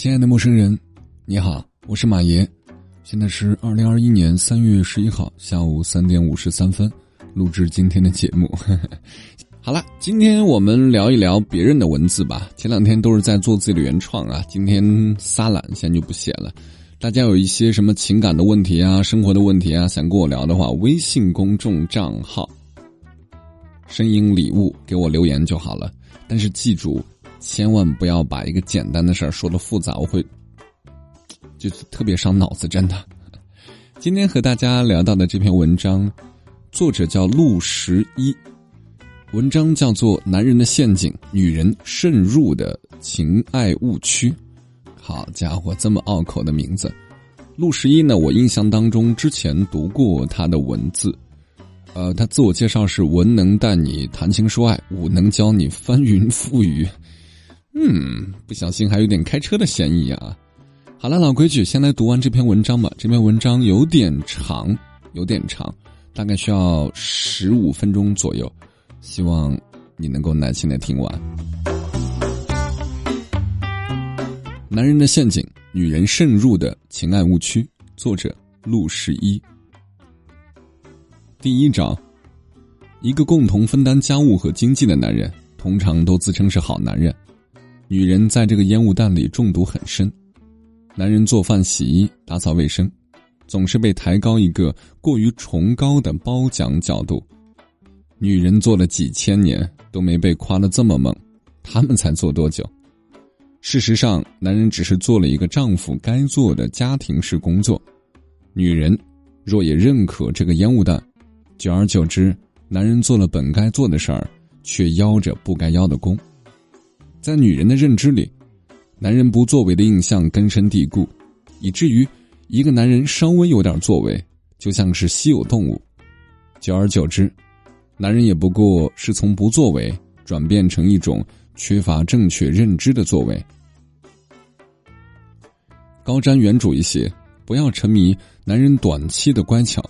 亲爱的陌生人，你好，我是马爷。现在是二零二一年三月十一号下午三点五十三分，录制今天的节目。好了，今天我们聊一聊别人的文字吧。前两天都是在做自己的原创啊，今天撒懒，现在就不写了。大家有一些什么情感的问题啊、生活的问题啊，想跟我聊的话，微信公众账号“声音礼物”给我留言就好了。但是记住。千万不要把一个简单的事儿说的复杂，我会 就是特别伤脑子，真的。今天和大家聊到的这篇文章，作者叫陆十一，文章叫做《男人的陷阱，女人渗入的情爱误区》。好家伙，这么拗口的名字，陆十一呢？我印象当中之前读过他的文字，呃，他自我介绍是文能带你谈情说爱，武能教你翻云覆雨。嗯，不小心还有点开车的嫌疑啊！好了，老规矩，先来读完这篇文章吧。这篇文章有点长，有点长，大概需要十五分钟左右，希望你能够耐心的听完。男人的陷阱，女人渗入的情爱误区，作者陆十一。第一章，一个共同分担家务和经济的男人，通常都自称是好男人。女人在这个烟雾弹里中毒很深，男人做饭、洗衣、打扫卫生，总是被抬高一个过于崇高的褒奖角度。女人做了几千年都没被夸的这么猛，他们才做多久？事实上，男人只是做了一个丈夫该做的家庭式工作。女人若也认可这个烟雾弹，久而久之，男人做了本该做的事儿，却邀着不该邀的功。在女人的认知里，男人不作为的印象根深蒂固，以至于一个男人稍微有点作为，就像是稀有动物。久而久之，男人也不过是从不作为转变成一种缺乏正确认知的作为。高瞻远瞩一些，不要沉迷男人短期的乖巧，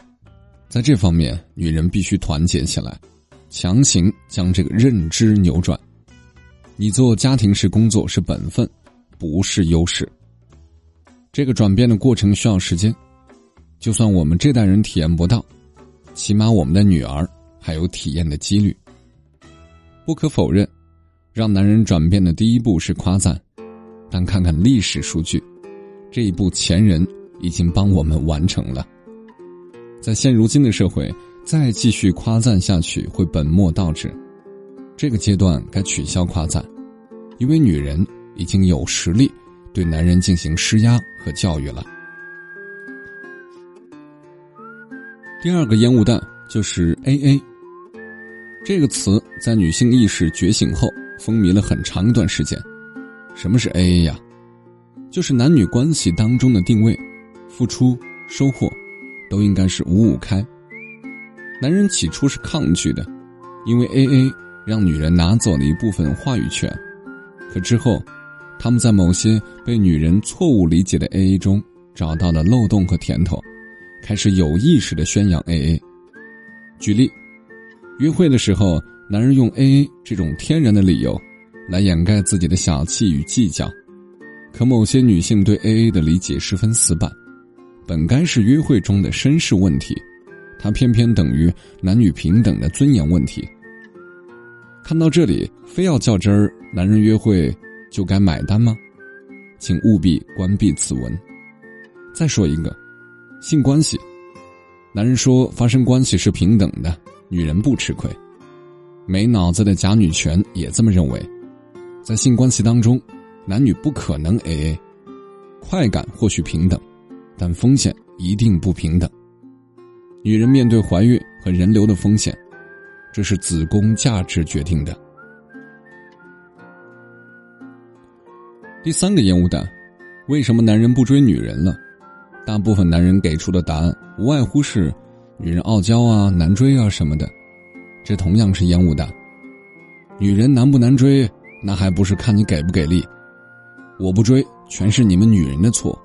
在这方面，女人必须团结起来，强行将这个认知扭转。你做家庭式工作是本分，不是优势。这个转变的过程需要时间，就算我们这代人体验不到，起码我们的女儿还有体验的几率。不可否认，让男人转变的第一步是夸赞，但看看历史数据，这一步前人已经帮我们完成了。在现如今的社会，再继续夸赞下去会本末倒置。这个阶段该取消夸赞，因为女人已经有实力对男人进行施压和教育了。第二个烟雾弹就是 A A 这个词，在女性意识觉醒后风靡了很长一段时间。什么是 A A 呀？就是男女关系当中的定位，付出、收获，都应该是五五开。男人起初是抗拒的，因为 A A。让女人拿走了一部分话语权，可之后，他们在某些被女人错误理解的 AA 中找到了漏洞和甜头，开始有意识的宣扬 AA。举例，约会的时候，男人用 AA 这种天然的理由，来掩盖自己的小气与计较，可某些女性对 AA 的理解十分死板，本该是约会中的绅士问题，它偏偏等于男女平等的尊严问题。看到这里，非要较真儿，男人约会就该买单吗？请务必关闭此文。再说一个，性关系，男人说发生关系是平等的，女人不吃亏。没脑子的假女权也这么认为，在性关系当中，男女不可能 AA，快感或许平等，但风险一定不平等。女人面对怀孕和人流的风险。这是子宫价值决定的。第三个烟雾弹，为什么男人不追女人了？大部分男人给出的答案无外乎是女人傲娇啊、难追啊什么的。这同样是烟雾弹。女人难不难追，那还不是看你给不给力。我不追，全是你们女人的错。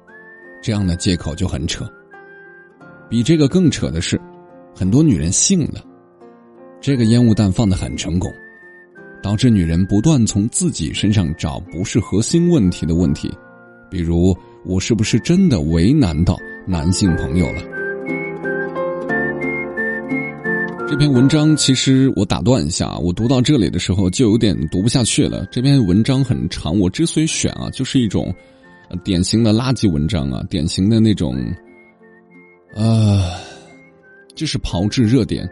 这样的借口就很扯。比这个更扯的是，很多女人信了。这个烟雾弹放的很成功，导致女人不断从自己身上找不是核心问题的问题，比如我是不是真的为难到男性朋友了？这篇文章其实我打断一下，我读到这里的时候就有点读不下去了。这篇文章很长，我之所以选啊，就是一种典型的垃圾文章啊，典型的那种，呃，就是炮制热点，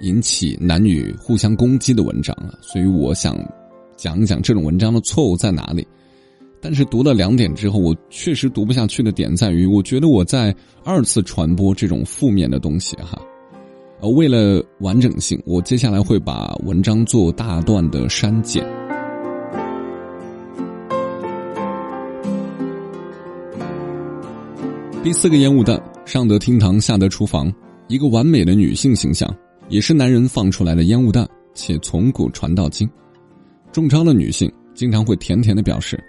引起男女互相攻击的文章啊。所以我想讲一讲这种文章的错误在哪里。但是读了两点之后，我确实读不下去的点在于，我觉得我在二次传播这种负面的东西哈。呃，为了完整性，我接下来会把文章做大段的删减。第四个烟雾弹，上得厅堂，下得厨房，一个完美的女性形象，也是男人放出来的烟雾弹，且从古传到今。中招的女性经常会甜甜的表示，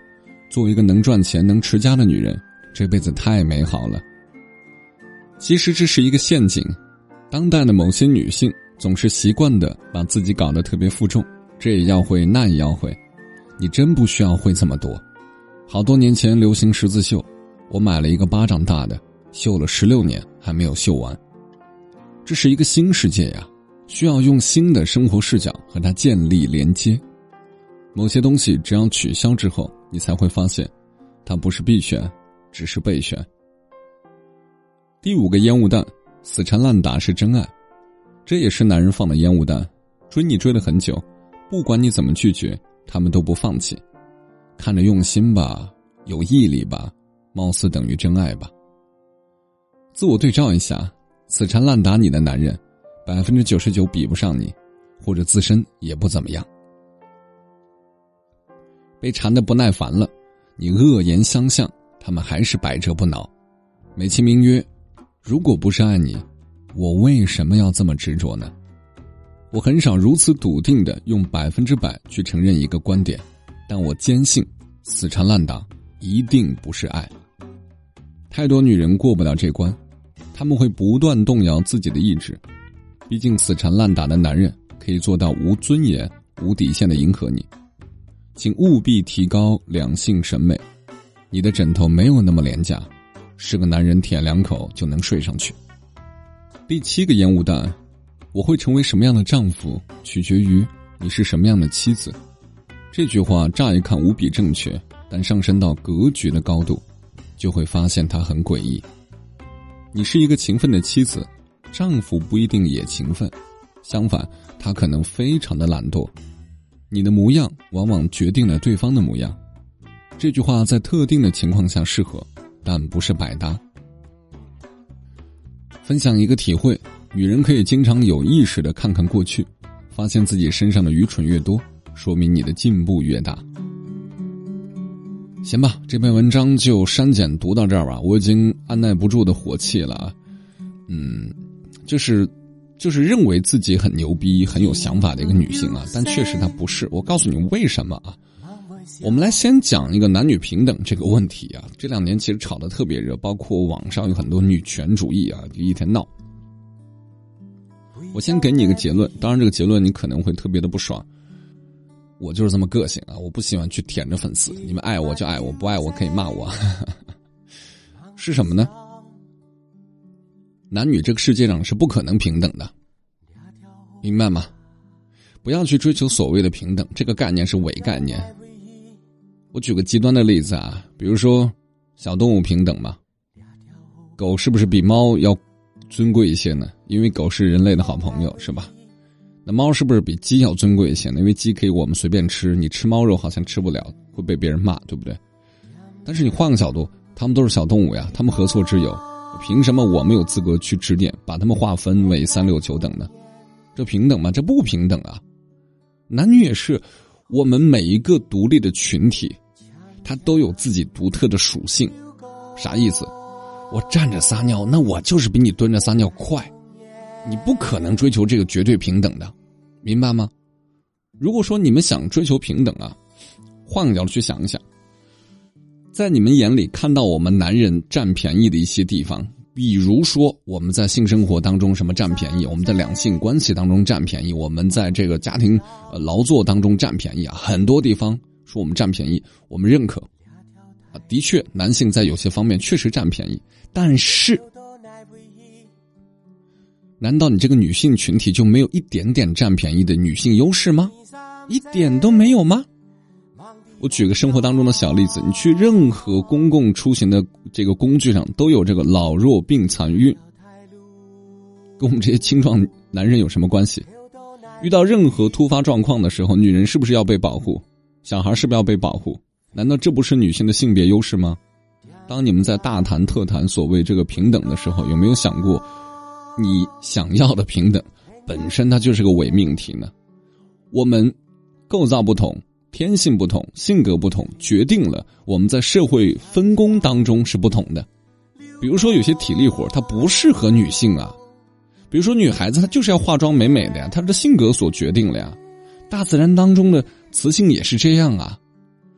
作为一个能赚钱、能持家的女人，这辈子太美好了。其实这是一个陷阱。当代的某些女性总是习惯的把自己搞得特别负重，这也要会，那也要会，你真不需要会这么多。好多年前流行十字绣，我买了一个巴掌大的，绣了十六年还没有绣完。这是一个新世界呀，需要用新的生活视角和它建立连接。某些东西只要取消之后，你才会发现，它不是必选，只是备选。第五个烟雾弹。死缠烂打是真爱，这也是男人放的烟雾弹。追你追了很久，不管你怎么拒绝，他们都不放弃。看着用心吧，有毅力吧，貌似等于真爱吧。自我对照一下，死缠烂打你的男人，百分之九十九比不上你，或者自身也不怎么样。被缠的不耐烦了，你恶言相向，他们还是百折不挠，美其名曰。如果不是爱你，我为什么要这么执着呢？我很少如此笃定的用百分之百去承认一个观点，但我坚信，死缠烂打一定不是爱。太多女人过不了这关，他们会不断动摇自己的意志。毕竟死缠烂打的男人可以做到无尊严、无底线的迎合你，请务必提高两性审美。你的枕头没有那么廉价。是个男人舔两口就能睡上去。第七个烟雾弹，我会成为什么样的丈夫，取决于你是什么样的妻子。这句话乍一看无比正确，但上升到格局的高度，就会发现它很诡异。你是一个勤奋的妻子，丈夫不一定也勤奋，相反，他可能非常的懒惰。你的模样往往决定了对方的模样。这句话在特定的情况下适合。但不是百搭。分享一个体会：女人可以经常有意识的看看过去，发现自己身上的愚蠢越多，说明你的进步越大。行吧，这篇文章就删减读到这儿吧，我已经按耐不住的火气了。嗯，就是，就是认为自己很牛逼、很有想法的一个女性啊，但确实她不是。我告诉你为什么啊？我们来先讲一个男女平等这个问题啊，这两年其实炒得特别热，包括网上有很多女权主义啊，就一天闹。我先给你一个结论，当然这个结论你可能会特别的不爽。我就是这么个性啊，我不喜欢去舔着粉丝，你们爱我就爱我，不爱我可以骂我。是什么呢？男女这个世界上是不可能平等的，明白吗？不要去追求所谓的平等，这个概念是伪概念。我举个极端的例子啊，比如说，小动物平等嘛，狗是不是比猫要尊贵一些呢？因为狗是人类的好朋友，是吧？那猫是不是比鸡要尊贵一些呢？因为鸡可以我们随便吃，你吃猫肉好像吃不了，会被别人骂，对不对？但是你换个角度，它们都是小动物呀，它们何错之有？凭什么我们有资格去指点，把它们划分为三六九等呢？这平等吗？这不平等啊！男女也是。我们每一个独立的群体，它都有自己独特的属性，啥意思？我站着撒尿，那我就是比你蹲着撒尿快，你不可能追求这个绝对平等的，明白吗？如果说你们想追求平等啊，换个角度去想一想，在你们眼里看到我们男人占便宜的一些地方。比如说，我们在性生活当中什么占便宜？我们在两性关系当中占便宜？我们在这个家庭劳作当中占便宜啊？很多地方说我们占便宜，我们认可，的确，男性在有些方面确实占便宜，但是，难道你这个女性群体就没有一点点占便宜的女性优势吗？一点都没有吗？我举个生活当中的小例子，你去任何公共出行的这个工具上，都有这个老弱病残孕，跟我们这些青壮男人有什么关系？遇到任何突发状况的时候，女人是不是要被保护？小孩是不是要被保护？难道这不是女性的性别优势吗？当你们在大谈特谈所谓这个平等的时候，有没有想过，你想要的平等本身它就是个伪命题呢？我们构造不同。天性不同，性格不同，决定了我们在社会分工当中是不同的。比如说，有些体力活它不适合女性啊。比如说，女孩子她就是要化妆美美的呀，她的性格所决定了呀。大自然当中的雌性也是这样啊。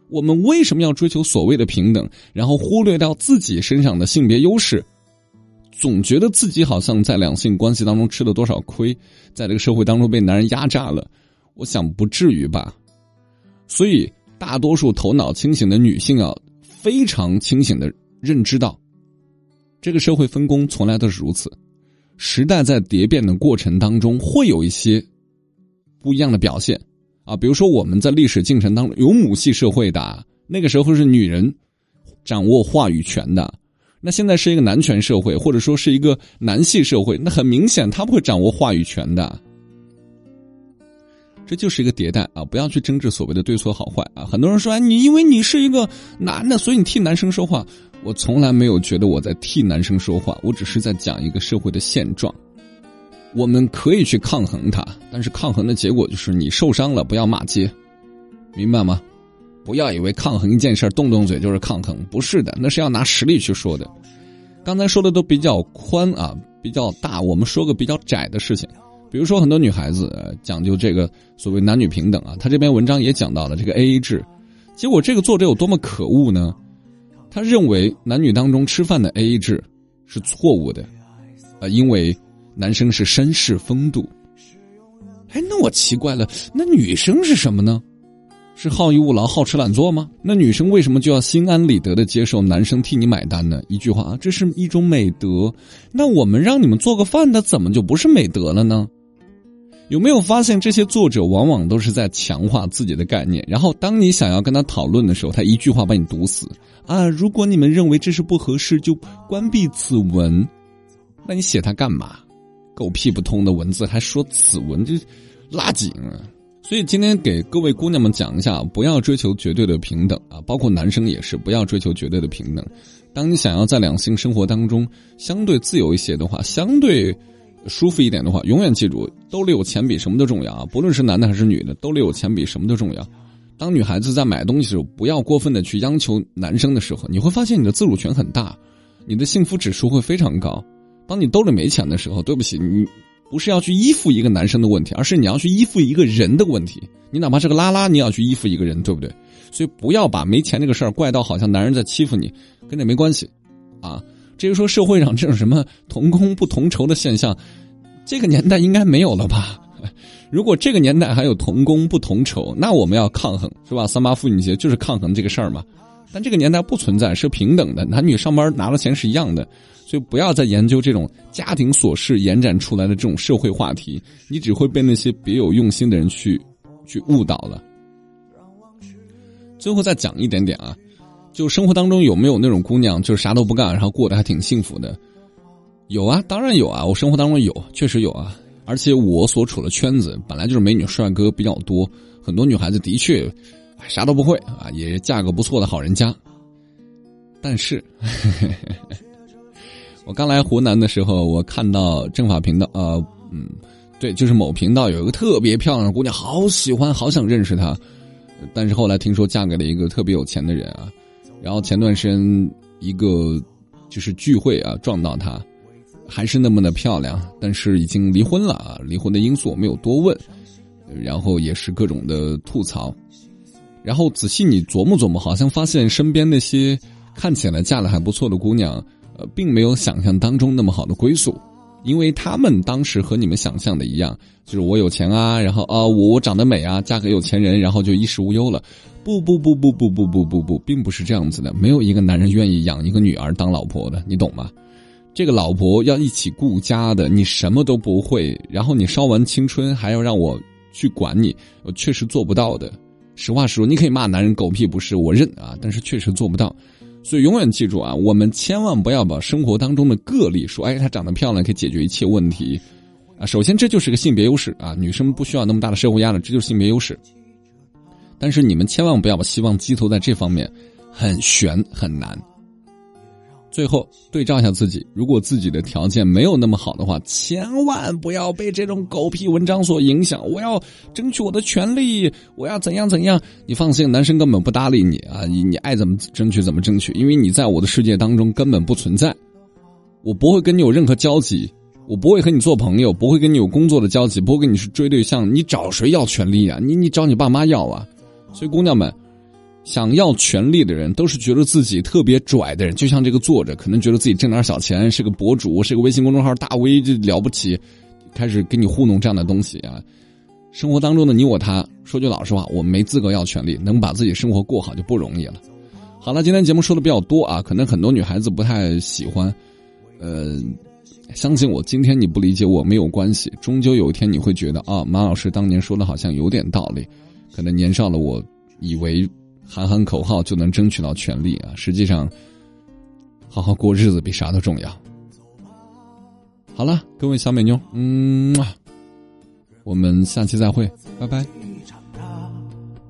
我们为什么要追求所谓的平等，然后忽略掉自己身上的性别优势？总觉得自己好像在两性关系当中吃了多少亏，在这个社会当中被男人压榨了。我想不至于吧。所以，大多数头脑清醒的女性啊，非常清醒的认知到，这个社会分工从来都是如此。时代在蝶变的过程当中，会有一些不一样的表现啊。比如说，我们在历史进程当中有母系社会的，那个时候是女人掌握话语权的。那现在是一个男权社会，或者说是一个男系社会，那很明显他不会掌握话语权的。这就是一个迭代啊！不要去争执所谓的对错好坏啊！很多人说，哎，你因为你是一个男的，所以你替男生说话。我从来没有觉得我在替男生说话，我只是在讲一个社会的现状。我们可以去抗衡它，但是抗衡的结果就是你受伤了，不要骂街，明白吗？不要以为抗衡一件事动动嘴就是抗衡，不是的，那是要拿实力去说的。刚才说的都比较宽啊，比较大，我们说个比较窄的事情。比如说，很多女孩子讲究这个所谓男女平等啊，他这篇文章也讲到了这个 A A 制，结果这个作者有多么可恶呢？他认为男女当中吃饭的 A A 制是错误的，啊，因为男生是绅士风度。哎，那我奇怪了，那女生是什么呢？是好逸恶劳、好吃懒做吗？那女生为什么就要心安理得的接受男生替你买单呢？一句话啊，这是一种美德。那我们让你们做个饭的，怎么就不是美德了呢？有没有发现这些作者往往都是在强化自己的概念，然后当你想要跟他讨论的时候，他一句话把你堵死啊！如果你们认为这是不合适，就关闭此文。那你写它干嘛？狗屁不通的文字还说此文，就拉紧了。所以今天给各位姑娘们讲一下，不要追求绝对的平等啊，包括男生也是，不要追求绝对的平等。当你想要在两性生活当中相对自由一些的话，相对。舒服一点的话，永远记住，兜里有钱比什么都重要啊！不论是男的还是女的，兜里有钱比什么都重要。当女孩子在买东西的时候，不要过分的去央求男生的时候，你会发现你的自主权很大，你的幸福指数会非常高。当你兜里没钱的时候，对不起，你不是要去依附一个男生的问题，而是你要去依附一个人的问题。你哪怕是个拉拉，你要去依附一个人，对不对？所以不要把没钱这个事儿怪到好像男人在欺负你，跟这没关系，啊。至于说社会上这种什么同工不同酬的现象，这个年代应该没有了吧？如果这个年代还有同工不同酬，那我们要抗衡，是吧？三八妇女节就是抗衡这个事儿嘛。但这个年代不存在，是平等的，男女上班拿了钱是一样的，所以不要再研究这种家庭琐事延展出来的这种社会话题，你只会被那些别有用心的人去去误导了。最后再讲一点点啊。就生活当中有没有那种姑娘，就是啥都不干，然后过得还挺幸福的？有啊，当然有啊，我生活当中有，确实有啊。而且我所处的圈子本来就是美女帅哥比较多，很多女孩子的确啥都不会啊，也嫁个不错的好人家。但是，我刚来湖南的时候，我看到政法频道，呃，嗯，对，就是某频道有一个特别漂亮的姑娘，好喜欢，好想认识她。但是后来听说嫁给了一个特别有钱的人啊。然后前段时间一个就是聚会啊，撞到她，还是那么的漂亮，但是已经离婚了啊。离婚的因素我没有多问，然后也是各种的吐槽。然后仔细你琢磨琢磨，好像发现身边那些看起来嫁的还不错的姑娘，呃，并没有想象当中那么好的归宿。因为他们当时和你们想象的一样，就是我有钱啊，然后啊我我长得美啊，嫁给有钱人，然后就衣食无忧了。不不不不不不不不不，并不是这样子的。没有一个男人愿意养一个女儿当老婆的，你懂吗？这个老婆要一起顾家的，你什么都不会，然后你烧完青春还要让我去管你，我确实做不到的。实话实说，你可以骂男人狗屁不是，我认啊，但是确实做不到。所以永远记住啊，我们千万不要把生活当中的个例说，哎，她长得漂亮可以解决一切问题，啊，首先这就是个性别优势啊，女生不需要那么大的社会压力，这就是性别优势。但是你们千万不要把希望寄托在这方面，很悬很难。最后对照一下自己，如果自己的条件没有那么好的话，千万不要被这种狗屁文章所影响。我要争取我的权利，我要怎样怎样？你放心，男生根本不搭理你啊！你你爱怎么争取怎么争取，因为你在我的世界当中根本不存在。我不会跟你有任何交集，我不会和你做朋友，不会跟你有工作的交集，不会跟你去追对象。你找谁要权利啊？你你找你爸妈要啊？所以姑娘们。想要权力的人，都是觉得自己特别拽的人。就像这个作者，可能觉得自己挣点小钱，是个博主，是个微信公众号大 V 就了不起，开始给你糊弄这样的东西啊。生活当中的你我他，说句老实话，我没资格要权利，能把自己生活过好就不容易了。好了，今天节目说的比较多啊，可能很多女孩子不太喜欢。呃，相信我，今天你不理解我没有关系，终究有一天你会觉得啊，马老师当年说的好像有点道理。可能年少的我以为。喊喊口号就能争取到权利啊！实际上，好好过日子比啥都重要。好了，各位小美妞，嗯，我们下期再会，拜拜。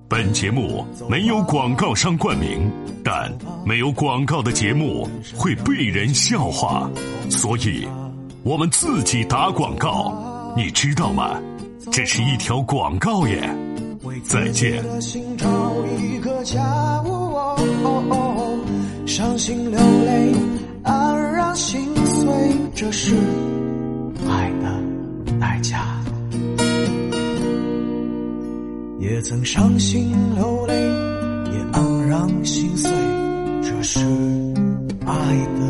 本节目没有广告商冠名，但没有广告的节目会被人笑话，所以我们自己打广告，你知道吗？这是一条广告耶。再见。伤心流泪，黯然心碎，这是爱的代价。也曾伤心流泪，也黯然心碎，这是爱的